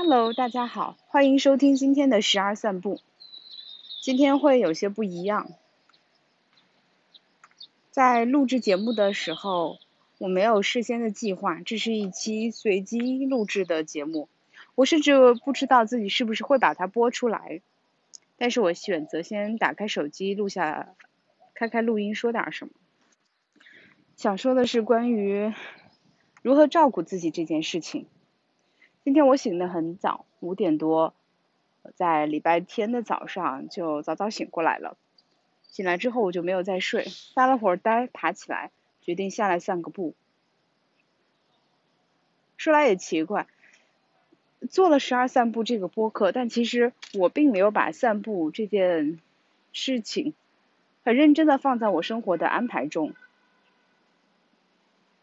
Hello，大家好，欢迎收听今天的十二散步。今天会有些不一样，在录制节目的时候，我没有事先的计划，这是一期随机录制的节目，我甚至不知道自己是不是会把它播出来，但是我选择先打开手机录下，开开录音说点什么。想说的是关于如何照顾自己这件事情。今天我醒得很早，五点多，在礼拜天的早上就早早醒过来了。醒来之后我就没有再睡，发了会儿呆，爬起来，决定下来散个步。说来也奇怪，做了十二散步这个播客，但其实我并没有把散步这件事情很认真的放在我生活的安排中。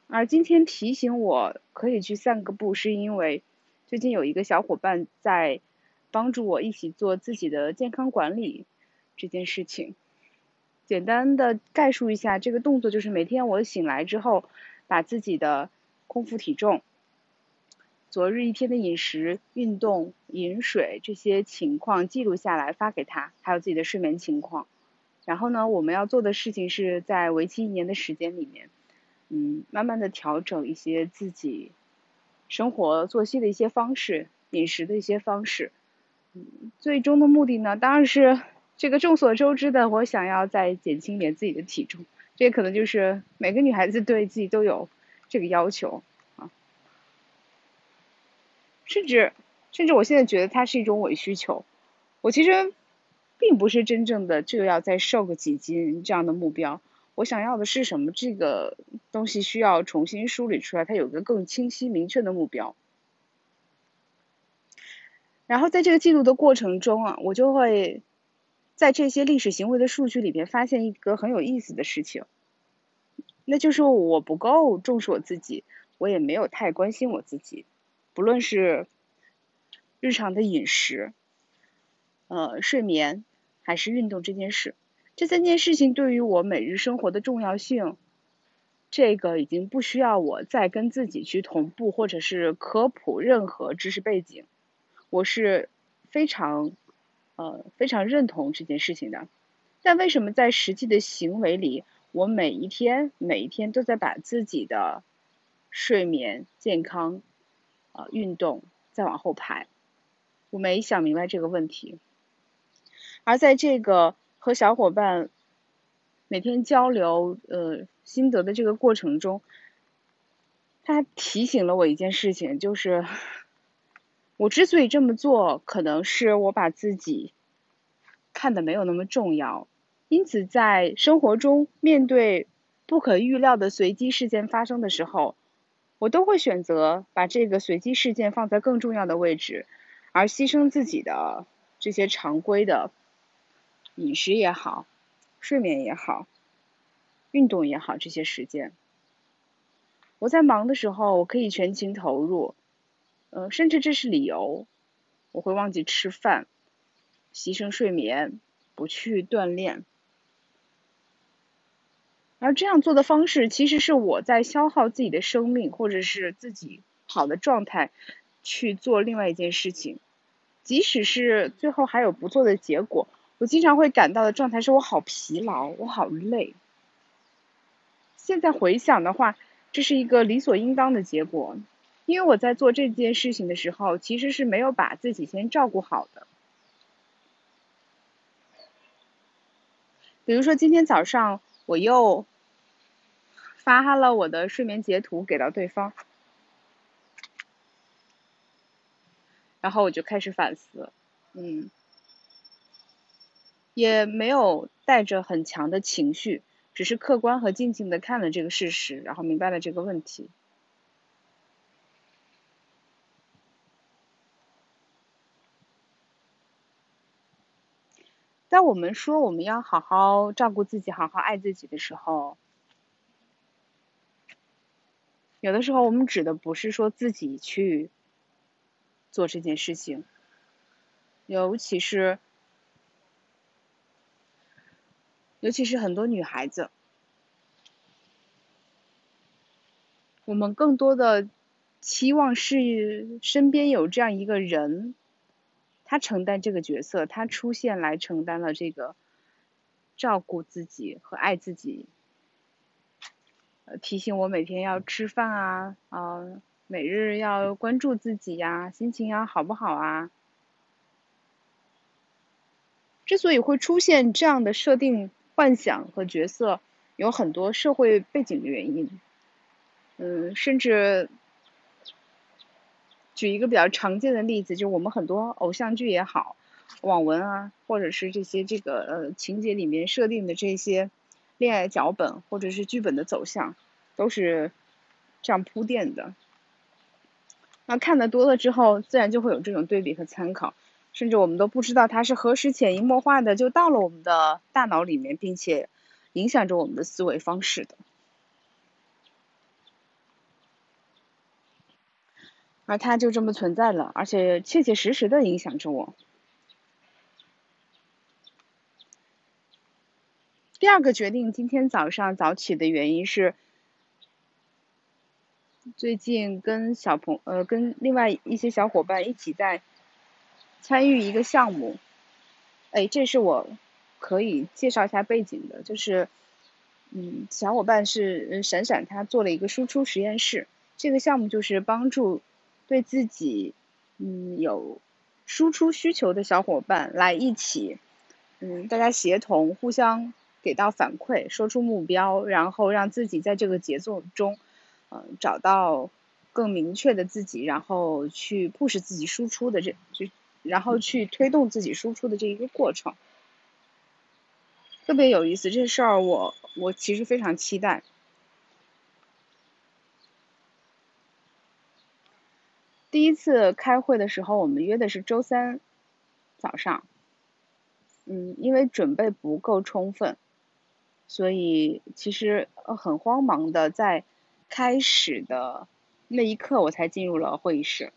而今天提醒我可以去散个步，是因为。最近有一个小伙伴在帮助我一起做自己的健康管理这件事情。简单的概述一下，这个动作就是每天我醒来之后，把自己的空腹体重、昨日一天的饮食、运动、饮水这些情况记录下来发给他，还有自己的睡眠情况。然后呢，我们要做的事情是在为期一年的时间里面，嗯，慢慢的调整一些自己。生活作息的一些方式，饮食的一些方式，嗯，最终的目的呢，当然是这个众所周知的，我想要再减轻一点自己的体重，这可能就是每个女孩子对自己都有这个要求啊，甚至甚至我现在觉得它是一种伪需求，我其实并不是真正的就要再瘦个几斤这样的目标。我想要的是什么？这个东西需要重新梳理出来，它有个更清晰明确的目标。然后在这个记录的过程中啊，我就会在这些历史行为的数据里边发现一个很有意思的事情，那就是我不够重视我自己，我也没有太关心我自己，不论是日常的饮食、呃睡眠还是运动这件事。这三件事情对于我每日生活的重要性，这个已经不需要我再跟自己去同步或者是科普任何知识背景，我是非常呃非常认同这件事情的。但为什么在实际的行为里，我每一天每一天都在把自己的睡眠、健康、呃运动再往后排？我没想明白这个问题，而在这个。和小伙伴每天交流呃心得的这个过程中，他提醒了我一件事情，就是 我之所以这么做，可能是我把自己看的没有那么重要，因此在生活中面对不可预料的随机事件发生的时候，我都会选择把这个随机事件放在更重要的位置，而牺牲自己的这些常规的。饮食也好，睡眠也好，运动也好，这些时间，我在忙的时候，我可以全情投入，呃，甚至这是理由，我会忘记吃饭，牺牲睡眠，不去锻炼，而这样做的方式，其实是我在消耗自己的生命，或者是自己好的状态，去做另外一件事情，即使是最后还有不错的结果。我经常会感到的状态是我好疲劳，我好累。现在回想的话，这是一个理所应当的结果，因为我在做这件事情的时候，其实是没有把自己先照顾好的。比如说今天早上我又发了我的睡眠截图给到对方，然后我就开始反思，嗯。也没有带着很强的情绪，只是客观和静静的看了这个事实，然后明白了这个问题。当我们说我们要好好照顾自己、好好爱自己的时候，有的时候我们指的不是说自己去做这件事情，尤其是。尤其是很多女孩子，我们更多的期望是身边有这样一个人，他承担这个角色，他出现来承担了这个照顾自己和爱自己，呃，提醒我每天要吃饭啊，啊，每日要关注自己呀，心情要好不好啊？之所以会出现这样的设定、幻想和角色，有很多社会背景的原因。嗯，甚至举一个比较常见的例子，就我们很多偶像剧也好，网文啊，或者是这些这个呃情节里面设定的这些恋爱脚本或者是剧本的走向，都是这样铺垫的。那看的多了之后，自然就会有这种对比和参考。甚至我们都不知道它是何时潜移默化的就到了我们的大脑里面，并且影响着我们的思维方式的，而它就这么存在了，而且切切实实的影响着我。第二个决定今天早上早起的原因是，最近跟小朋呃跟另外一些小伙伴一起在。参与一个项目，哎，这是我可以介绍一下背景的，就是，嗯，小伙伴是闪闪，他做了一个输出实验室，这个项目就是帮助对自己嗯有输出需求的小伙伴来一起，嗯，大家协同互相给到反馈，说出目标，然后让自己在这个节奏中，嗯，找到更明确的自己，然后去 push 自己输出的这这。然后去推动自己输出的这一个过程，特别有意思。这事儿我我其实非常期待。第一次开会的时候，我们约的是周三早上，嗯，因为准备不够充分，所以其实很慌忙的在开始的那一刻，我才进入了会议室。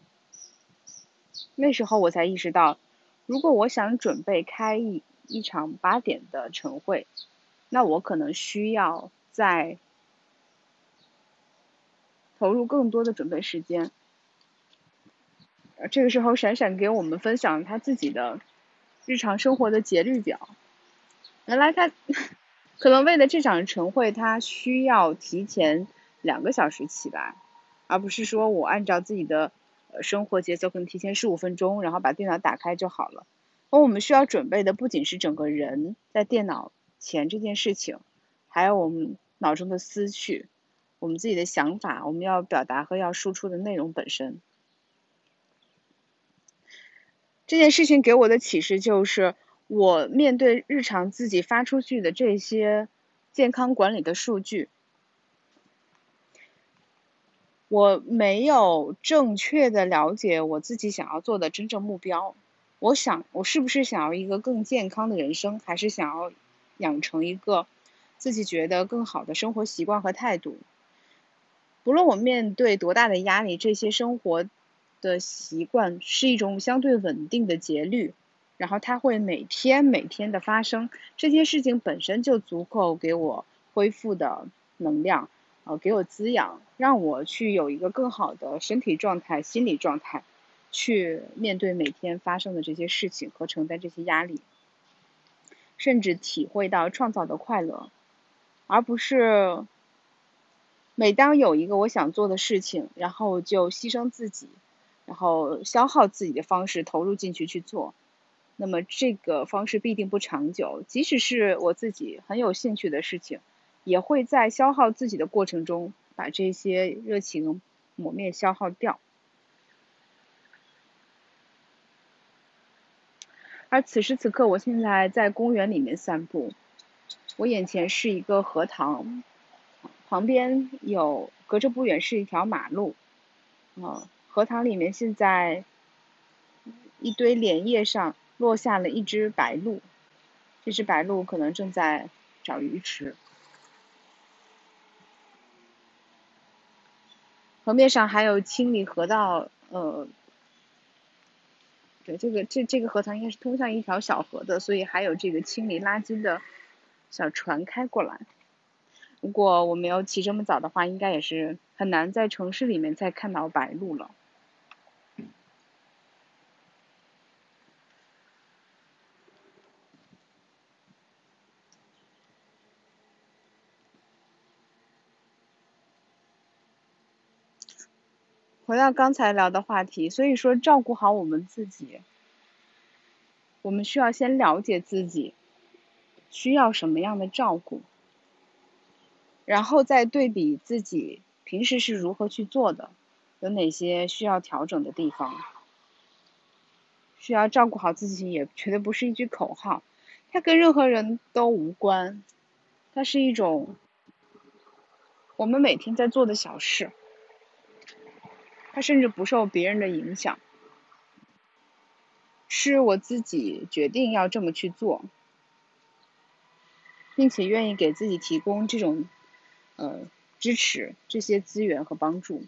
那时候我才意识到，如果我想准备开一一场八点的晨会，那我可能需要在投入更多的准备时间。这个时候，闪闪给我们分享他自己的日常生活的节律表。原来他 可能为了这场晨会，他需要提前两个小时起来，而不是说我按照自己的。生活节奏可能提前十五分钟，然后把电脑打开就好了。而我们需要准备的不仅是整个人在电脑前这件事情，还有我们脑中的思绪，我们自己的想法，我们要表达和要输出的内容本身。这件事情给我的启示就是，我面对日常自己发出去的这些健康管理的数据。我没有正确的了解我自己想要做的真正目标。我想，我是不是想要一个更健康的人生，还是想要养成一个自己觉得更好的生活习惯和态度？不论我面对多大的压力，这些生活的习惯是一种相对稳定的节律，然后它会每天每天的发生。这些事情本身就足够给我恢复的能量。呃，给我滋养，让我去有一个更好的身体状态、心理状态，去面对每天发生的这些事情和承担这些压力，甚至体会到创造的快乐，而不是每当有一个我想做的事情，然后就牺牲自己，然后消耗自己的方式投入进去去做，那么这个方式必定不长久，即使是我自己很有兴趣的事情。也会在消耗自己的过程中，把这些热情磨灭、消耗掉。而此时此刻，我现在在公园里面散步，我眼前是一个荷塘，旁边有隔着不远是一条马路，啊，荷塘里面现在一堆莲叶上落下了一只白鹭，这只白鹭可能正在找鱼吃。河面上还有清理河道，呃，对，这个这这个河塘应该是通向一条小河的，所以还有这个清理垃圾的小船开过来。如果我没有起这么早的话，应该也是很难在城市里面再看到白鹭了。回到刚才聊的话题，所以说照顾好我们自己，我们需要先了解自己需要什么样的照顾，然后再对比自己平时是如何去做的，有哪些需要调整的地方。需要照顾好自己，也绝对不是一句口号，它跟任何人都无关，它是一种我们每天在做的小事。他甚至不受别人的影响，是我自己决定要这么去做，并且愿意给自己提供这种呃支持、这些资源和帮助。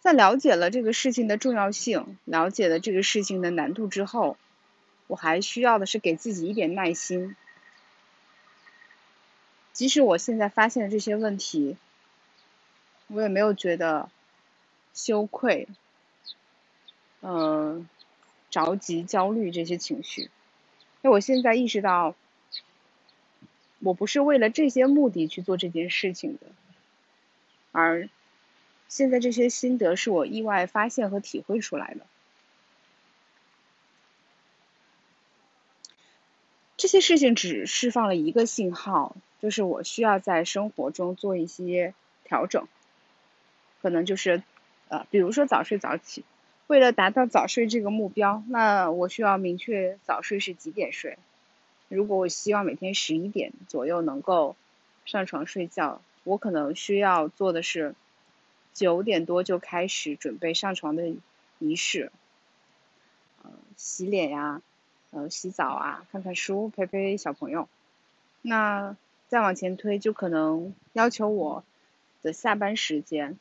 在了解了这个事情的重要性、了解了这个事情的难度之后，我还需要的是给自己一点耐心。即使我现在发现了这些问题，我也没有觉得羞愧、嗯着急、焦虑这些情绪，因为我现在意识到，我不是为了这些目的去做这件事情的，而现在这些心得是我意外发现和体会出来的。这些事情只释放了一个信号。就是我需要在生活中做一些调整，可能就是呃，比如说早睡早起，为了达到早睡这个目标，那我需要明确早睡是几点睡。如果我希望每天十一点左右能够上床睡觉，我可能需要做的是九点多就开始准备上床的仪式，呃，洗脸呀，呃，洗澡啊，看看书，陪陪小朋友，那。再往前推，就可能要求我的下班时间；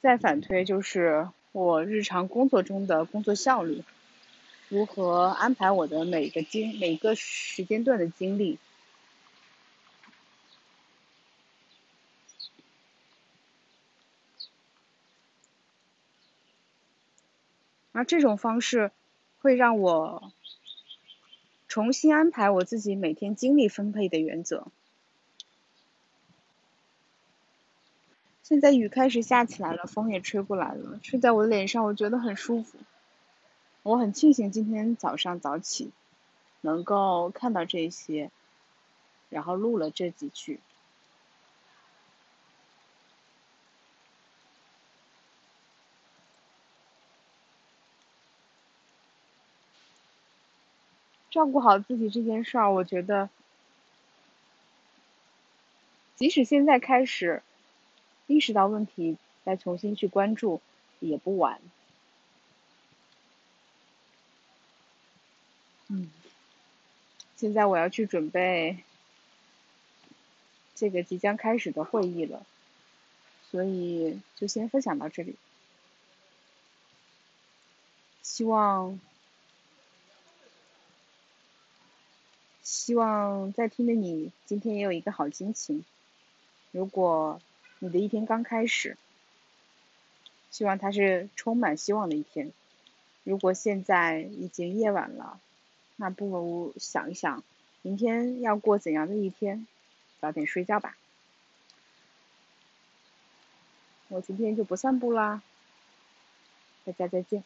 再反推，就是我日常工作中的工作效率，如何安排我的每个精每个时间段的精力。而这种方式会让我。重新安排我自己每天精力分配的原则。现在雨开始下起来了，风也吹过来了，吹在我的脸上，我觉得很舒服。我很庆幸今天早上早起，能够看到这些，然后录了这几句。照顾好自己这件事儿，我觉得，即使现在开始意识到问题，再重新去关注也不晚。嗯，现在我要去准备这个即将开始的会议了，所以就先分享到这里，希望。希望在听的你今天也有一个好心情。如果你的一天刚开始，希望它是充满希望的一天。如果现在已经夜晚了，那不如想一想，明天要过怎样的一天，早点睡觉吧。我今天就不散步啦，大家再见。